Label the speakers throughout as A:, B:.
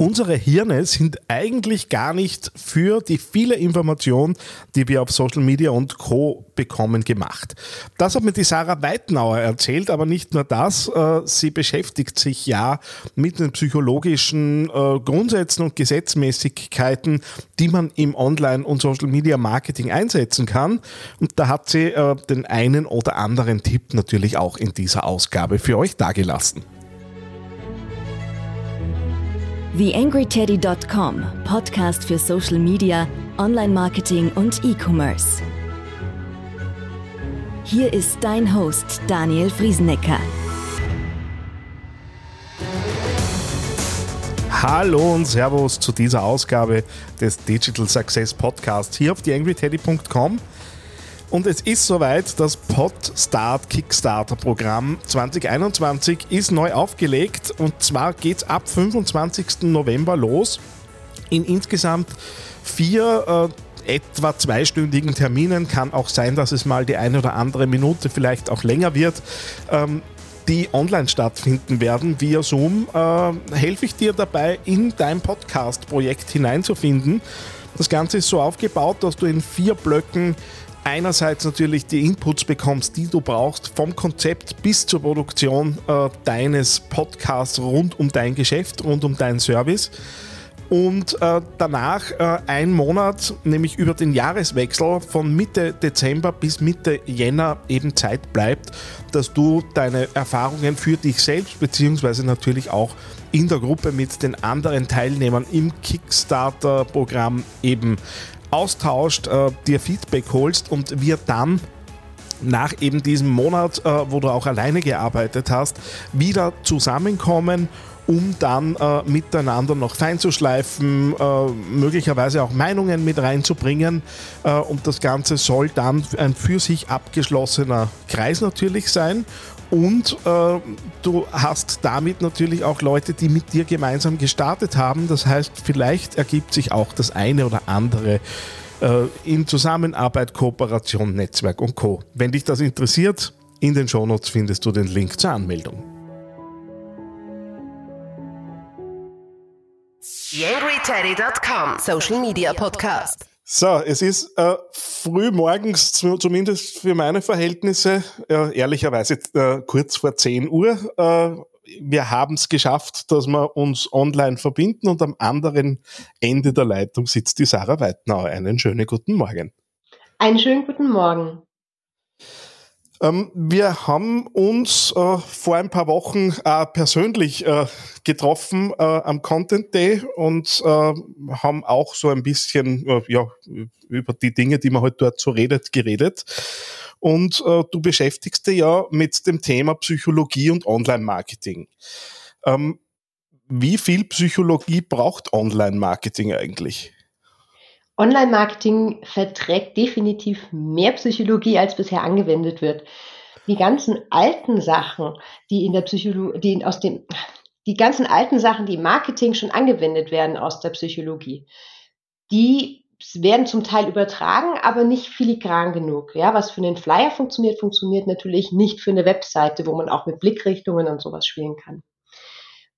A: unsere Hirne sind eigentlich gar nicht für die viele Information, die wir auf Social Media und Co. bekommen, gemacht. Das hat mir die Sarah Weitenauer erzählt, aber nicht nur das. Äh, sie beschäftigt sich ja mit den psychologischen äh, Grundsätzen und Gesetzmäßigkeiten, die man im Online- und Social Media Marketing einsetzen kann. Und da hat sie äh, den einen oder anderen Tipp natürlich auch in dieser Ausgabe für euch dargelassen.
B: TheAngryTeddy.com, Podcast für Social Media, Online-Marketing und E-Commerce. Hier ist dein Host Daniel Friesenecker.
A: Hallo und Servus zu dieser Ausgabe des Digital Success Podcast hier auf TheAngryTeddy.com. Und es ist soweit, das Podstart Kickstarter Programm 2021 ist neu aufgelegt und zwar geht es ab 25. November los in insgesamt vier äh, etwa zweistündigen Terminen. Kann auch sein, dass es mal die eine oder andere Minute vielleicht auch länger wird. Ähm, die online stattfinden werden via Zoom, äh, helfe ich dir dabei, in dein Podcast-Projekt hineinzufinden. Das Ganze ist so aufgebaut, dass du in vier Blöcken einerseits natürlich die Inputs bekommst, die du brauchst, vom Konzept bis zur Produktion äh, deines Podcasts rund um dein Geschäft, rund um deinen Service. Und äh, danach äh, ein Monat, nämlich über den Jahreswechsel von Mitte Dezember bis Mitte Jänner eben Zeit bleibt, dass du deine Erfahrungen für dich selbst beziehungsweise natürlich auch in der Gruppe mit den anderen Teilnehmern im Kickstarter-Programm eben austauscht, äh, dir Feedback holst und wir dann nach eben diesem Monat, äh, wo du auch alleine gearbeitet hast, wieder zusammenkommen um dann äh, miteinander noch fein zu schleifen, äh, möglicherweise auch Meinungen mit reinzubringen. Äh, und das Ganze soll dann ein für sich abgeschlossener Kreis natürlich sein. Und äh, du hast damit natürlich auch Leute, die mit dir gemeinsam gestartet haben. Das heißt, vielleicht ergibt sich auch das eine oder andere äh, in Zusammenarbeit, Kooperation, Netzwerk und Co. Wenn dich das interessiert, in den Shownotes findest du den Link zur Anmeldung.
C: YangryTeddy.com Social Media Podcast.
A: So, es ist äh, früh morgens, zumindest für meine Verhältnisse, äh, ehrlicherweise äh, kurz vor 10 Uhr. Äh, wir haben es geschafft, dass wir uns online verbinden und am anderen Ende der Leitung sitzt die Sarah Weitnauer. Einen schönen guten Morgen.
D: Einen schönen guten Morgen.
A: Ähm, wir haben uns äh, vor ein paar Wochen äh, persönlich äh, getroffen äh, am Content Day und äh, haben auch so ein bisschen äh, ja, über die Dinge, die man halt dort so redet, geredet. Und du beschäftigst dich ja mit dem Thema Psychologie und Online-Marketing. Ähm, wie viel Psychologie braucht Online-Marketing eigentlich?
D: Online-Marketing verträgt definitiv mehr Psychologie, als bisher angewendet wird. Die ganzen alten Sachen, die in der Psychologie, die aus dem, die ganzen alten Sachen, die im Marketing schon angewendet werden aus der Psychologie, die werden zum Teil übertragen, aber nicht filigran genug. Ja, was für einen Flyer funktioniert, funktioniert natürlich nicht für eine Webseite, wo man auch mit Blickrichtungen und sowas spielen kann.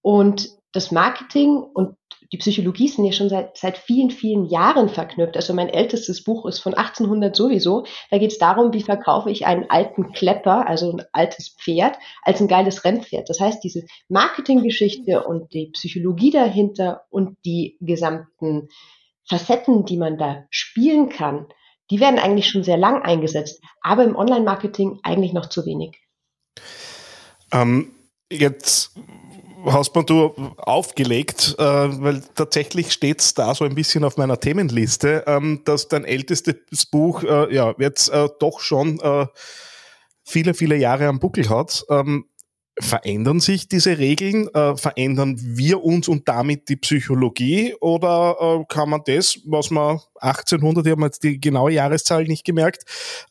D: Und das Marketing und die Psychologie sind ja schon seit, seit vielen, vielen Jahren verknüpft. Also mein ältestes Buch ist von 1800 sowieso. Da geht es darum, wie verkaufe ich einen alten Klepper, also ein altes Pferd, als ein geiles Rennpferd. Das heißt, diese Marketinggeschichte und die Psychologie dahinter und die gesamten Facetten, die man da spielen kann, die werden eigentlich schon sehr lang eingesetzt, aber im Online-Marketing eigentlich noch zu wenig.
A: Ähm, jetzt du aufgelegt, äh, weil tatsächlich steht es da so ein bisschen auf meiner Themenliste, ähm, dass dein ältestes Buch äh, ja jetzt äh, doch schon äh, viele, viele Jahre am Buckel hat. Ähm, verändern sich diese Regeln? Äh, verändern wir uns und damit die Psychologie? Oder äh, kann man das, was man 1800, ich habe jetzt die genaue Jahreszahl nicht gemerkt,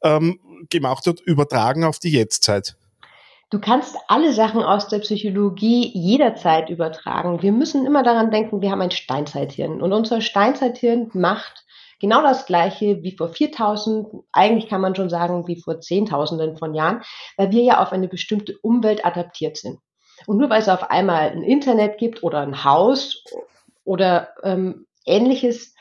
A: ähm, gemacht hat, übertragen auf die Jetztzeit?
D: Du kannst alle Sachen aus der Psychologie jederzeit übertragen. Wir müssen immer daran denken, wir haben ein Steinzeithirn und unser Steinzeithirn macht genau das Gleiche wie vor 4000, eigentlich kann man schon sagen, wie vor Zehntausenden von Jahren, weil wir ja auf eine bestimmte Umwelt adaptiert sind. Und nur weil es auf einmal ein Internet gibt oder ein Haus oder ähm, ähnliches,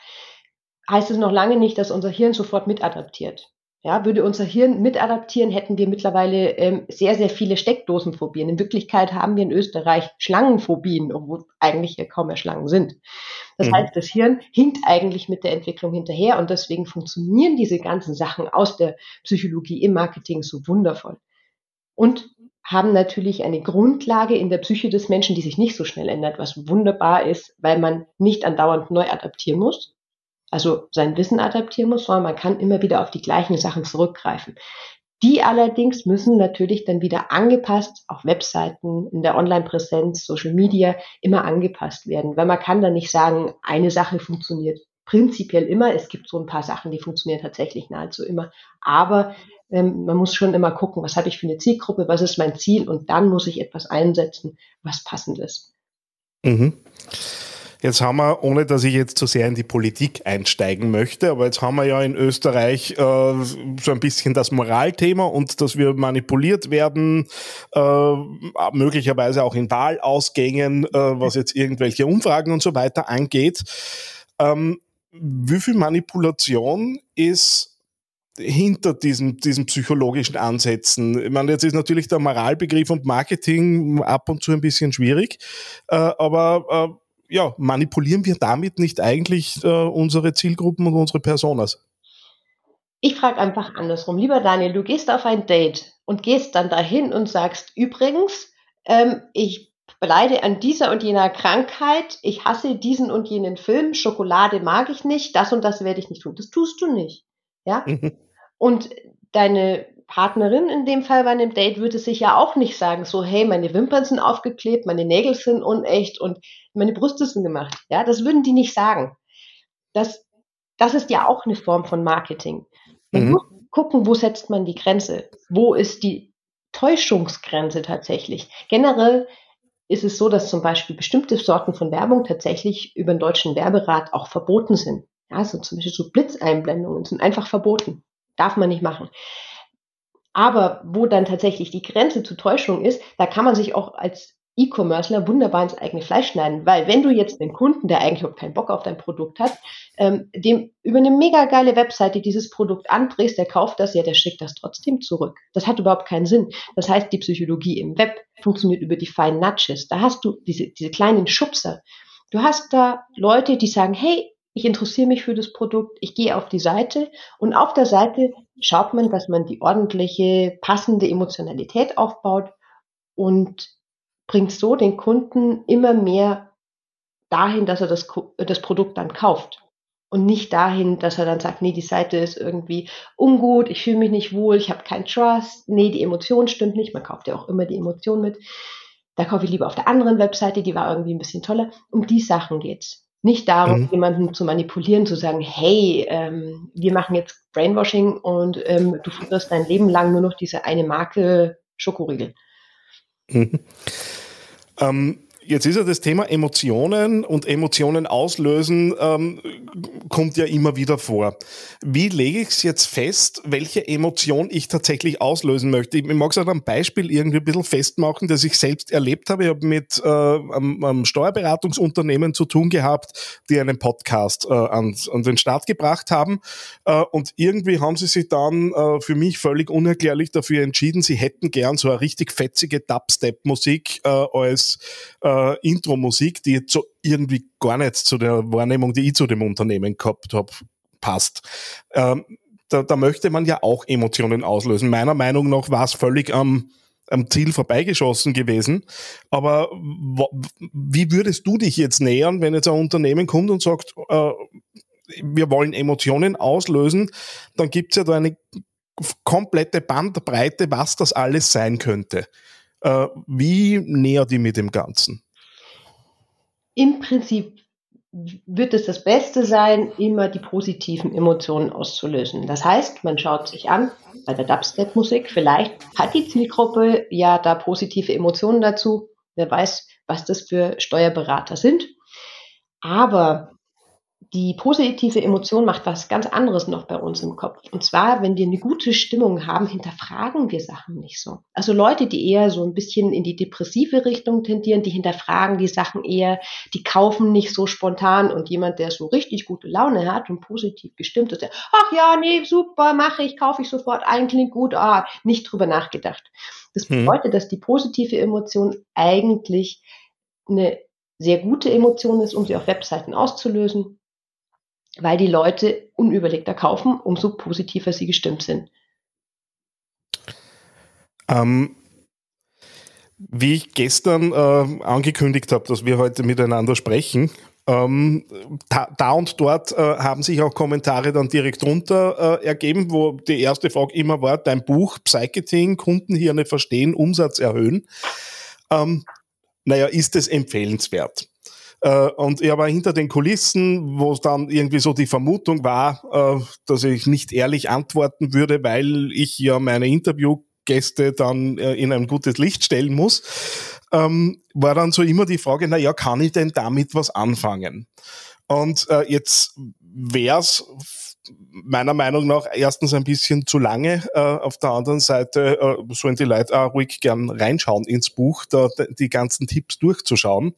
D: heißt es noch lange nicht, dass unser Hirn sofort mitadaptiert. Ja, würde unser Hirn mitadaptieren, hätten wir mittlerweile ähm, sehr, sehr viele Steckdosenphobien. In Wirklichkeit haben wir in Österreich Schlangenphobien, obwohl eigentlich ja kaum mehr Schlangen sind. Das mhm. heißt, das Hirn hinkt eigentlich mit der Entwicklung hinterher und deswegen funktionieren diese ganzen Sachen aus der Psychologie im Marketing so wundervoll. Und haben natürlich eine Grundlage in der Psyche des Menschen, die sich nicht so schnell ändert, was wunderbar ist, weil man nicht andauernd neu adaptieren muss, also sein Wissen adaptieren muss, sondern man kann immer wieder auf die gleichen Sachen zurückgreifen. Die allerdings müssen natürlich dann wieder angepasst, auf Webseiten, in der Online-Präsenz, Social Media, immer angepasst werden, weil man kann dann nicht sagen, eine Sache funktioniert prinzipiell immer. Es gibt so ein paar Sachen, die funktionieren tatsächlich nahezu immer. Aber ähm, man muss schon immer gucken, was habe ich für eine Zielgruppe, was ist mein Ziel und dann muss ich etwas einsetzen, was passend ist.
A: Mhm. Jetzt haben wir, ohne dass ich jetzt zu sehr in die Politik einsteigen möchte, aber jetzt haben wir ja in Österreich äh, so ein bisschen das Moralthema und dass wir manipuliert werden, äh, möglicherweise auch in Wahlausgängen, äh, was jetzt irgendwelche Umfragen und so weiter angeht. Ähm, wie viel Manipulation ist hinter diesen, diesen psychologischen Ansätzen? Ich meine, jetzt ist natürlich der Moralbegriff und Marketing ab und zu ein bisschen schwierig, äh, aber äh, ja, manipulieren wir damit nicht eigentlich äh, unsere Zielgruppen und unsere Personas?
D: Ich frage einfach andersrum. Lieber Daniel, du gehst auf ein Date und gehst dann dahin und sagst, übrigens, ähm, ich leide an dieser und jener Krankheit, ich hasse diesen und jenen Film, Schokolade mag ich nicht, das und das werde ich nicht tun. Das tust du nicht. Ja? Mhm. Und deine Partnerin in dem Fall bei einem Date würde sich ja auch nicht sagen, so, hey, meine Wimpern sind aufgeklebt, meine Nägel sind unecht und meine Brüste sind gemacht. Ja, das würden die nicht sagen. Das, das ist ja auch eine Form von Marketing. Man mhm. muss gucken, wo setzt man die Grenze? Wo ist die Täuschungsgrenze tatsächlich? Generell ist es so, dass zum Beispiel bestimmte Sorten von Werbung tatsächlich über den deutschen Werberat auch verboten sind. Ja, so zum Beispiel so Blitzeinblendungen sind einfach verboten. Darf man nicht machen. Aber wo dann tatsächlich die Grenze zur Täuschung ist, da kann man sich auch als E-Commercer wunderbar ins eigene Fleisch schneiden, weil wenn du jetzt den Kunden, der eigentlich überhaupt keinen Bock auf dein Produkt hat, ähm, dem über eine mega geile Webseite dieses Produkt andrehst, der kauft das, ja, der schickt das trotzdem zurück. Das hat überhaupt keinen Sinn. Das heißt, die Psychologie im Web funktioniert über die feinen Nudges. Da hast du diese, diese kleinen Schubser. Du hast da Leute, die sagen, hey, ich interessiere mich für das Produkt, ich gehe auf die Seite und auf der Seite schaut man, dass man die ordentliche, passende Emotionalität aufbaut und bringt so den Kunden immer mehr dahin, dass er das, das Produkt dann kauft. Und nicht dahin, dass er dann sagt, nee, die Seite ist irgendwie ungut, ich fühle mich nicht wohl, ich habe keinen Trust, nee, die Emotion stimmt nicht, man kauft ja auch immer die Emotion mit. Da kaufe ich lieber auf der anderen Webseite, die war irgendwie ein bisschen toller. Um die Sachen geht's. Nicht darum, mhm. jemanden zu manipulieren, zu sagen, hey, ähm, wir machen jetzt Brainwashing und ähm, du futterst dein Leben lang nur noch diese eine Marke Schokoriegel.
A: Mhm. Ähm, Jetzt ist ja das Thema Emotionen und Emotionen auslösen, ähm, kommt ja immer wieder vor. Wie lege ich es jetzt fest, welche Emotion ich tatsächlich auslösen möchte? Ich mag es an einem Beispiel irgendwie ein bisschen festmachen, das ich selbst erlebt habe. Ich habe mit äh, einem, einem Steuerberatungsunternehmen zu tun gehabt, die einen Podcast äh, an, an den Start gebracht haben. Äh, und irgendwie haben sie sich dann äh, für mich völlig unerklärlich dafür entschieden, sie hätten gern so eine richtig fetzige Dubstep-Musik äh, als äh, Intro-Musik, die jetzt so irgendwie gar nicht zu der Wahrnehmung, die ich zu dem Unternehmen gehabt habe, passt. Ähm, da, da möchte man ja auch Emotionen auslösen. Meiner Meinung nach war es völlig am, am Ziel vorbeigeschossen gewesen. Aber wie würdest du dich jetzt nähern, wenn jetzt ein Unternehmen kommt und sagt, äh, wir wollen Emotionen auslösen, dann gibt es ja da eine komplette Bandbreite, was das alles sein könnte. Äh, wie näher die mit dem Ganzen?
D: Im Prinzip wird es das Beste sein, immer die positiven Emotionen auszulösen. Das heißt, man schaut sich an, bei der Dubstep-Musik, vielleicht hat die Zielgruppe ja da positive Emotionen dazu. Wer weiß, was das für Steuerberater sind. Aber die positive Emotion macht was ganz anderes noch bei uns im Kopf. Und zwar, wenn wir eine gute Stimmung haben, hinterfragen wir Sachen nicht so. Also Leute, die eher so ein bisschen in die depressive Richtung tendieren, die hinterfragen die Sachen eher, die kaufen nicht so spontan und jemand, der so richtig gute Laune hat und positiv gestimmt ist, der, ach ja, nee, super, mache ich, kaufe ich sofort ein, klingt gut, ah, nicht drüber nachgedacht. Das hm. bedeutet, dass die positive Emotion eigentlich eine sehr gute Emotion ist, um sie auf Webseiten auszulösen weil die Leute unüberlegter kaufen, umso positiver sie gestimmt sind.
A: Ähm, wie ich gestern äh, angekündigt habe, dass wir heute miteinander sprechen, ähm, da, da, und dort äh, haben sich auch Kommentare dann direkt runter äh, ergeben, wo die erste Frage immer war, dein Buch Psycheting, Kundenhirne verstehen, Umsatz erhöhen. Ähm, naja, ist es empfehlenswert? Äh, und ich war hinter den Kulissen, wo dann irgendwie so die Vermutung war, äh, dass ich nicht ehrlich antworten würde, weil ich ja meine Interviewgäste dann äh, in ein gutes Licht stellen muss, ähm, war dann so immer die Frage, na ja, kann ich denn damit was anfangen? Und äh, jetzt wär's meiner Meinung nach erstens ein bisschen zu lange. Äh, auf der anderen Seite äh, sollen die Leute auch ruhig gern reinschauen ins Buch, da die ganzen Tipps durchzuschauen.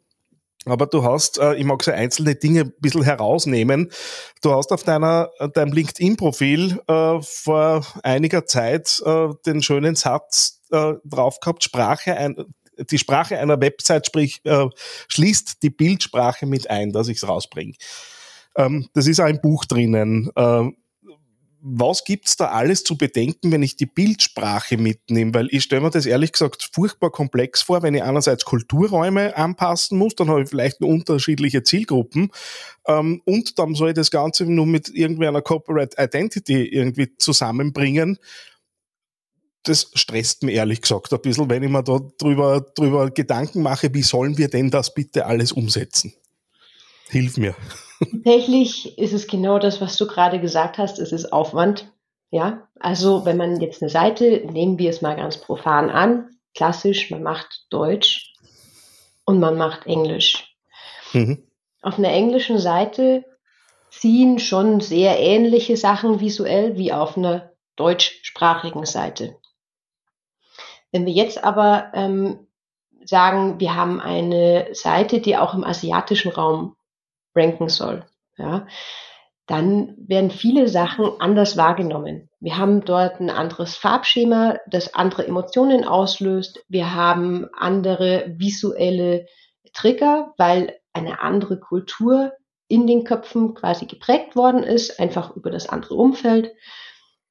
A: Aber du hast, äh, ich mag so einzelne Dinge ein bisschen herausnehmen. Du hast auf deiner, deinem LinkedIn-Profil äh, vor einiger Zeit äh, den schönen Satz äh, drauf gehabt, Sprache ein, die Sprache einer Website sprich, äh, schließt die Bildsprache mit ein, dass ich es rausbringe. Ähm, das ist auch im Buch drinnen. Äh, was gibt's da alles zu bedenken, wenn ich die Bildsprache mitnehme? Weil ich stelle mir das ehrlich gesagt furchtbar komplex vor, wenn ich einerseits Kulturräume anpassen muss, dann habe ich vielleicht nur unterschiedliche Zielgruppen ähm, und dann soll ich das Ganze nur mit irgendeiner Corporate Identity irgendwie zusammenbringen. Das stresst mich ehrlich gesagt ein bisschen, wenn ich mir da drüber, drüber Gedanken mache, wie sollen wir denn das bitte alles umsetzen? Hilf mir.
D: Tatsächlich ist es genau das, was du gerade gesagt hast. Es ist Aufwand. Ja, also wenn man jetzt eine Seite, nehmen wir es mal ganz profan an, klassisch, man macht Deutsch und man macht Englisch. Mhm. Auf einer englischen Seite ziehen schon sehr ähnliche Sachen visuell wie auf einer deutschsprachigen Seite. Wenn wir jetzt aber ähm, sagen, wir haben eine Seite, die auch im asiatischen Raum ranken soll, ja, dann werden viele Sachen anders wahrgenommen. Wir haben dort ein anderes Farbschema, das andere Emotionen auslöst. Wir haben andere visuelle Trigger, weil eine andere Kultur in den Köpfen quasi geprägt worden ist, einfach über das andere Umfeld.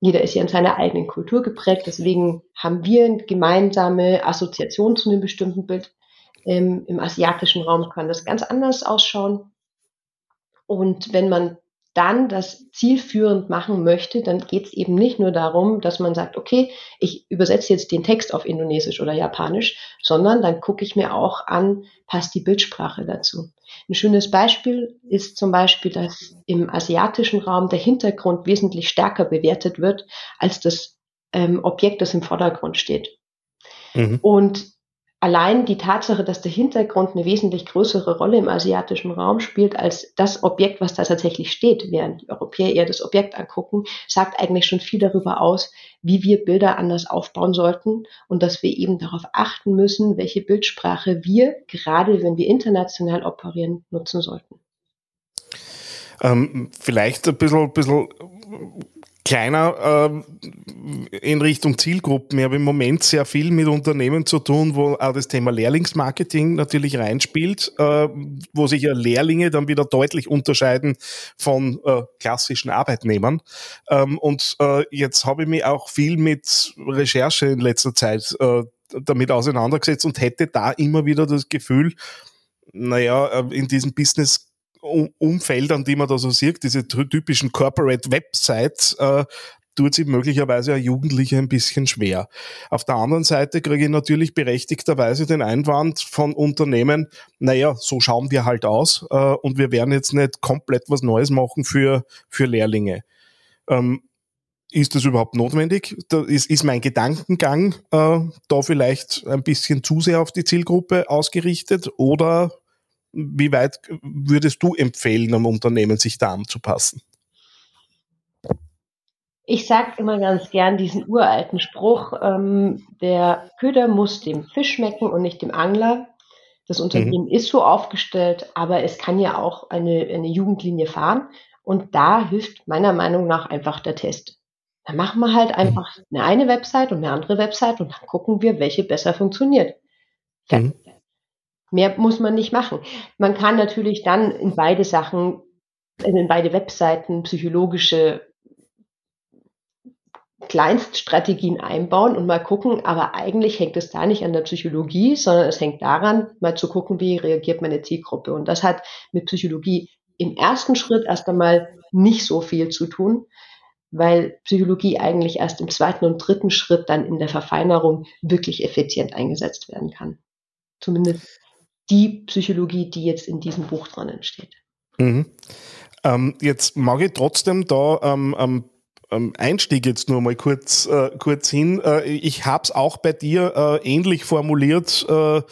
D: Jeder ist ja in seiner eigenen Kultur geprägt, deswegen haben wir eine gemeinsame Assoziation zu einem bestimmten Bild. Ähm, Im asiatischen Raum kann das ganz anders ausschauen. Und wenn man dann das zielführend machen möchte, dann geht es eben nicht nur darum, dass man sagt, okay, ich übersetze jetzt den Text auf Indonesisch oder Japanisch, sondern dann gucke ich mir auch an, passt die Bildsprache dazu. Ein schönes Beispiel ist zum Beispiel, dass im asiatischen Raum der Hintergrund wesentlich stärker bewertet wird als das ähm, Objekt, das im Vordergrund steht. Mhm. Und allein die Tatsache, dass der Hintergrund eine wesentlich größere Rolle im asiatischen Raum spielt als das Objekt, was da tatsächlich steht, während die Europäer eher das Objekt angucken, sagt eigentlich schon viel darüber aus, wie wir Bilder anders aufbauen sollten und dass wir eben darauf achten müssen, welche Bildsprache wir, gerade wenn wir international operieren, nutzen sollten.
A: Ähm, vielleicht ein bisschen, bisschen kleiner äh, in Richtung Zielgruppen. Ich habe im Moment sehr viel mit Unternehmen zu tun, wo auch das Thema Lehrlingsmarketing natürlich reinspielt, äh, wo sich ja Lehrlinge dann wieder deutlich unterscheiden von äh, klassischen Arbeitnehmern. Ähm, und äh, jetzt habe ich mich auch viel mit Recherche in letzter Zeit äh, damit auseinandergesetzt und hätte da immer wieder das Gefühl, naja, äh, in diesem Business Umfeldern, die man da so sieht, diese typischen Corporate Websites, äh, tut sich möglicherweise ein Jugendlicher ein bisschen schwer. Auf der anderen Seite kriege ich natürlich berechtigterweise den Einwand von Unternehmen, naja, so schauen wir halt aus äh, und wir werden jetzt nicht komplett was Neues machen für, für Lehrlinge. Ähm, ist das überhaupt notwendig? Da ist, ist mein Gedankengang äh, da vielleicht ein bisschen zu sehr auf die Zielgruppe ausgerichtet oder wie weit würdest du empfehlen, einem Unternehmen sich da anzupassen?
D: Ich sage immer ganz gern diesen uralten Spruch, ähm, der Köder muss dem Fisch schmecken und nicht dem Angler. Das Unternehmen mhm. ist so aufgestellt, aber es kann ja auch eine, eine Jugendlinie fahren. Und da hilft meiner Meinung nach einfach der Test. Dann machen wir halt einfach eine, eine Website und eine andere Website und dann gucken wir, welche besser funktioniert. Mhm. Mehr muss man nicht machen. Man kann natürlich dann in beide Sachen, in beide Webseiten psychologische Kleinststrategien einbauen und mal gucken, aber eigentlich hängt es da nicht an der Psychologie, sondern es hängt daran, mal zu gucken, wie reagiert meine Zielgruppe. Und das hat mit Psychologie im ersten Schritt erst einmal nicht so viel zu tun, weil Psychologie eigentlich erst im zweiten und dritten Schritt dann in der Verfeinerung wirklich effizient eingesetzt werden kann. Zumindest die Psychologie, die jetzt in diesem Buch dran entsteht.
A: Mhm. Ähm, jetzt mag ich trotzdem da ähm, ähm, Einstieg jetzt nur mal kurz, äh, kurz hin. Äh, ich habe es auch bei dir äh, ähnlich formuliert äh,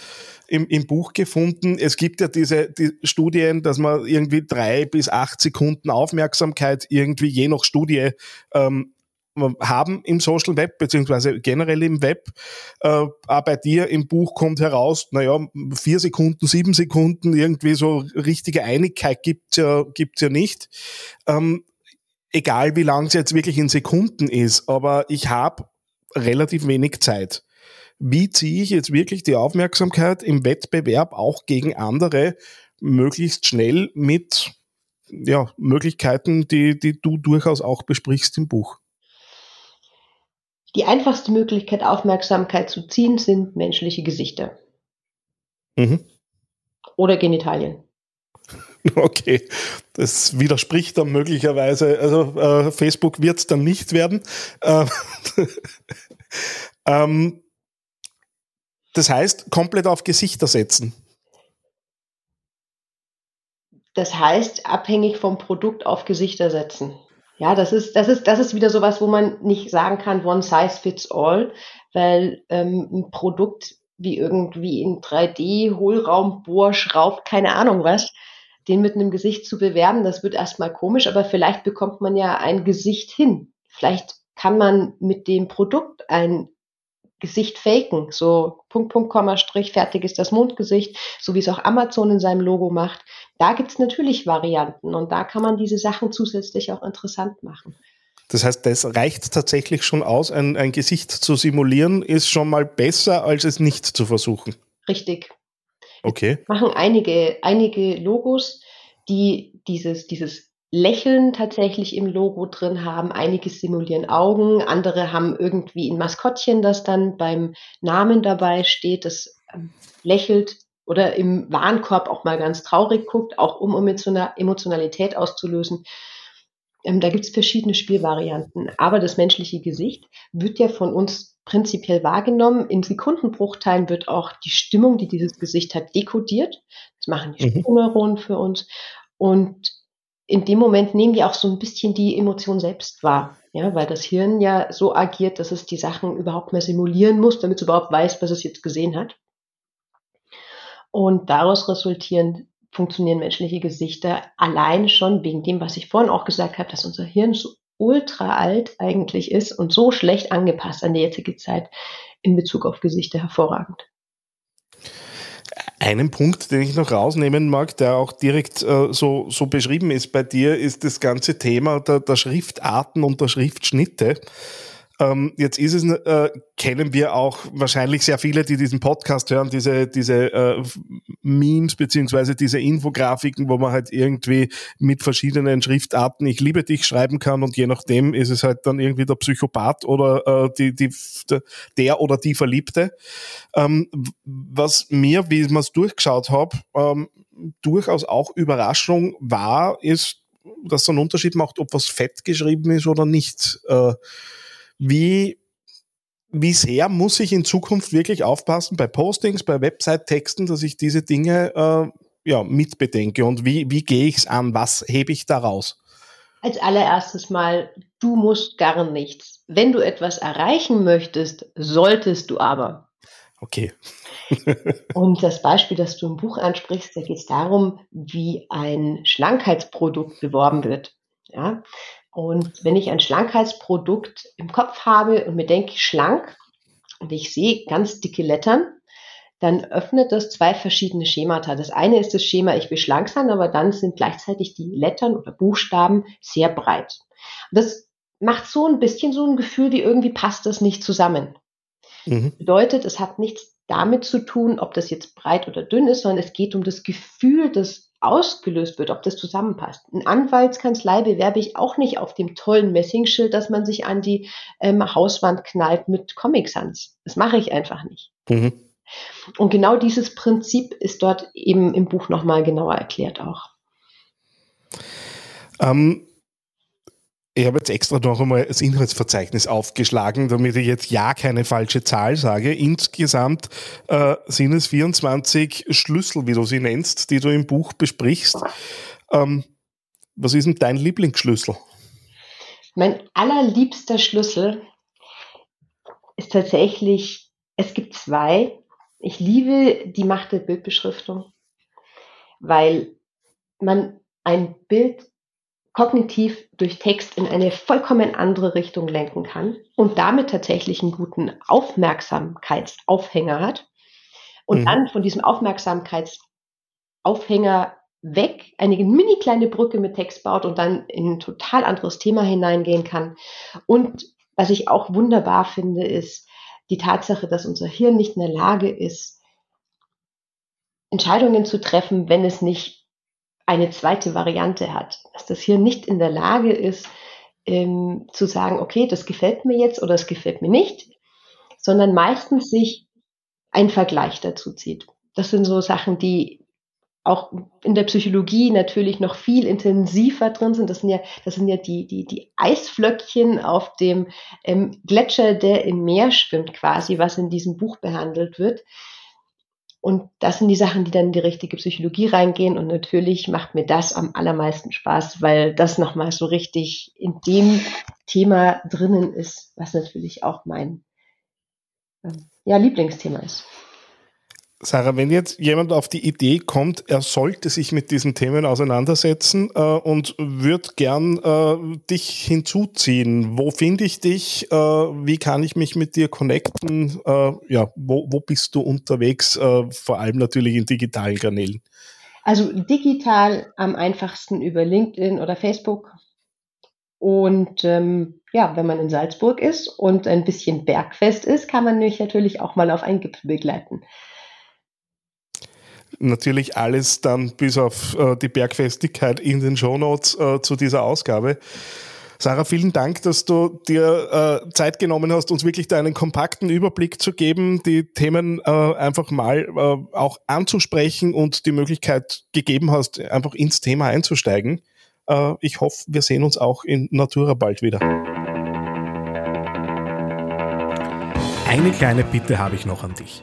A: im, im Buch gefunden. Es gibt ja diese die Studien, dass man irgendwie drei bis acht Sekunden Aufmerksamkeit irgendwie je nach Studie ähm, haben im Social Web, beziehungsweise generell im Web. Äh, auch bei dir im Buch kommt heraus, naja, vier Sekunden, sieben Sekunden, irgendwie so richtige Einigkeit gibt's ja, gibt's ja nicht. Ähm, egal wie lang es jetzt wirklich in Sekunden ist, aber ich habe relativ wenig Zeit. Wie ziehe ich jetzt wirklich die Aufmerksamkeit im Wettbewerb auch gegen andere möglichst schnell mit ja, Möglichkeiten, die, die du durchaus auch besprichst im Buch?
D: Die einfachste Möglichkeit, Aufmerksamkeit zu ziehen, sind menschliche Gesichter. Mhm. Oder Genitalien.
A: Okay, das widerspricht dann möglicherweise, also äh, Facebook wird es dann nicht werden. Äh, ähm, das heißt, komplett auf Gesichter setzen.
D: Das heißt, abhängig vom Produkt auf Gesichter setzen. Ja, das ist, das ist, das ist wieder sowas, wo man nicht sagen kann, one size fits all, weil ähm, ein Produkt wie irgendwie in 3D, Hohlraum, Bohr, schraubt, keine Ahnung was, den mit einem Gesicht zu bewerben, das wird erstmal komisch, aber vielleicht bekommt man ja ein Gesicht hin. Vielleicht kann man mit dem Produkt ein Gesicht faken, so Punkt, Punkt, Komma, Strich, fertig ist das Mondgesicht, so wie es auch Amazon in seinem Logo macht. Da gibt's natürlich Varianten und da kann man diese Sachen zusätzlich auch interessant machen.
A: Das heißt, das reicht tatsächlich schon aus, ein, ein Gesicht zu simulieren, ist schon mal besser, als es nicht zu versuchen.
D: Richtig.
A: Okay.
D: Machen einige, einige Logos, die dieses, dieses Lächeln tatsächlich im Logo drin haben. Einige simulieren Augen, andere haben irgendwie ein Maskottchen, das dann beim Namen dabei steht, das ähm, lächelt oder im Warenkorb auch mal ganz traurig guckt, auch um Emotionalität auszulösen. Ähm, da gibt es verschiedene Spielvarianten. Aber das menschliche Gesicht wird ja von uns prinzipiell wahrgenommen. In Sekundenbruchteilen wird auch die Stimmung, die dieses Gesicht hat, dekodiert. Das machen die mhm. Spiegelneuronen für uns. Und in dem Moment nehmen wir auch so ein bisschen die Emotion selbst wahr. Ja, weil das Hirn ja so agiert, dass es die Sachen überhaupt mehr simulieren muss, damit es überhaupt weiß, was es jetzt gesehen hat. Und daraus resultierend funktionieren menschliche Gesichter allein schon wegen dem, was ich vorhin auch gesagt habe, dass unser Hirn so ultra alt eigentlich ist und so schlecht angepasst an die jetzige Zeit in Bezug auf Gesichter hervorragend.
A: Einen Punkt, den ich noch rausnehmen mag, der auch direkt äh, so, so beschrieben ist bei dir, ist das ganze Thema der, der Schriftarten und der Schriftschnitte. Ähm, jetzt ist es, äh, kennen wir auch wahrscheinlich sehr viele, die diesen Podcast hören, diese, diese äh, Memes beziehungsweise diese Infografiken, wo man halt irgendwie mit verschiedenen Schriftarten Ich liebe dich schreiben kann und je nachdem ist es halt dann irgendwie der Psychopath oder äh, die, die, der oder die Verliebte. Ähm, was mir, wie ich es durchgeschaut habe, ähm, durchaus auch Überraschung war, ist, dass es einen Unterschied macht, ob was fett geschrieben ist oder nicht. Äh, wie, wie sehr muss ich in Zukunft wirklich aufpassen bei Postings, bei Website-Texten, dass ich diese Dinge äh, ja, mitbedenke und wie, wie gehe ich es an? Was hebe ich daraus?
D: Als allererstes mal, du musst gar nichts. Wenn du etwas erreichen möchtest, solltest du aber.
A: Okay.
D: und das Beispiel, das du im Buch ansprichst, da geht es darum, wie ein Schlankheitsprodukt beworben wird. Ja? Und wenn ich ein Schlankheitsprodukt im Kopf habe und mir denke, schlank, und ich sehe ganz dicke Lettern, dann öffnet das zwei verschiedene Schemata. Das eine ist das Schema, ich will schlank sein, aber dann sind gleichzeitig die Lettern oder Buchstaben sehr breit. Das macht so ein bisschen so ein Gefühl, wie irgendwie passt das nicht zusammen. Mhm. Bedeutet, es hat nichts damit zu tun, ob das jetzt breit oder dünn ist, sondern es geht um das Gefühl, das ausgelöst wird, ob das zusammenpasst. Eine Anwaltskanzlei bewerbe ich auch nicht auf dem tollen Messingschild, dass man sich an die ähm, Hauswand knallt mit Comic Sans. Das mache ich einfach nicht. Mhm. Und genau dieses Prinzip ist dort eben im Buch nochmal genauer erklärt auch.
A: Ähm, ich habe jetzt extra noch einmal das Inhaltsverzeichnis aufgeschlagen, damit ich jetzt ja keine falsche Zahl sage. Insgesamt äh, sind es 24 Schlüssel, wie du sie nennst, die du im Buch besprichst. Ähm, was ist denn dein Lieblingsschlüssel?
D: Mein allerliebster Schlüssel ist tatsächlich, es gibt zwei. Ich liebe die Macht der Bildbeschriftung, weil man ein Bild kognitiv durch Text in eine vollkommen andere Richtung lenken kann und damit tatsächlich einen guten Aufmerksamkeitsaufhänger hat und mhm. dann von diesem Aufmerksamkeitsaufhänger weg eine mini kleine Brücke mit Text baut und dann in ein total anderes Thema hineingehen kann. Und was ich auch wunderbar finde, ist die Tatsache, dass unser Hirn nicht in der Lage ist, Entscheidungen zu treffen, wenn es nicht eine zweite Variante hat, dass das hier nicht in der Lage ist, ähm, zu sagen, okay, das gefällt mir jetzt oder das gefällt mir nicht, sondern meistens sich ein Vergleich dazu zieht. Das sind so Sachen, die auch in der Psychologie natürlich noch viel intensiver drin sind. Das sind ja, das sind ja die, die, die Eisflöckchen auf dem ähm, Gletscher, der im Meer schwimmt quasi, was in diesem Buch behandelt wird. Und das sind die Sachen, die dann in die richtige Psychologie reingehen. Und natürlich macht mir das am allermeisten Spaß, weil das nochmal so richtig in dem Thema drinnen ist, was natürlich auch mein ähm, ja, Lieblingsthema ist.
A: Sarah, wenn jetzt jemand auf die Idee kommt, er sollte sich mit diesen Themen auseinandersetzen äh, und würde gern äh, dich hinzuziehen, wo finde ich dich? Äh, wie kann ich mich mit dir connecten? Äh, ja, wo, wo bist du unterwegs? Äh, vor allem natürlich in digitalen Kanälen.
D: Also digital am einfachsten über LinkedIn oder Facebook. Und ähm, ja, wenn man in Salzburg ist und ein bisschen bergfest ist, kann man mich natürlich auch mal auf einen Gipfel begleiten
A: natürlich alles dann bis auf äh, die Bergfestigkeit in den Shownotes äh, zu dieser Ausgabe. Sarah, vielen Dank, dass du dir äh, Zeit genommen hast, uns wirklich da einen kompakten Überblick zu geben, die Themen äh, einfach mal äh, auch anzusprechen und die Möglichkeit gegeben hast, einfach ins Thema einzusteigen. Äh, ich hoffe, wir sehen uns auch in Natura bald wieder. Eine kleine Bitte habe ich noch an dich.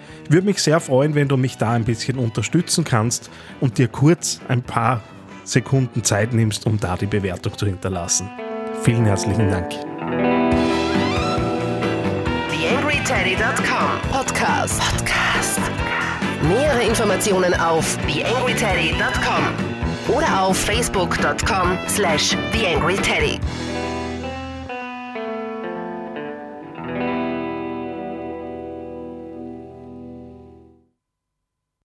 A: Würde mich sehr freuen, wenn du mich da ein bisschen unterstützen kannst und dir kurz ein paar Sekunden Zeit nimmst, um da die Bewertung zu hinterlassen. Vielen herzlichen Dank.
C: TheAngryTeddy.com Podcast. Podcast. Nähere Informationen auf TheAngryTeddy.com oder auf Facebook.com slash TheAngryTeddy.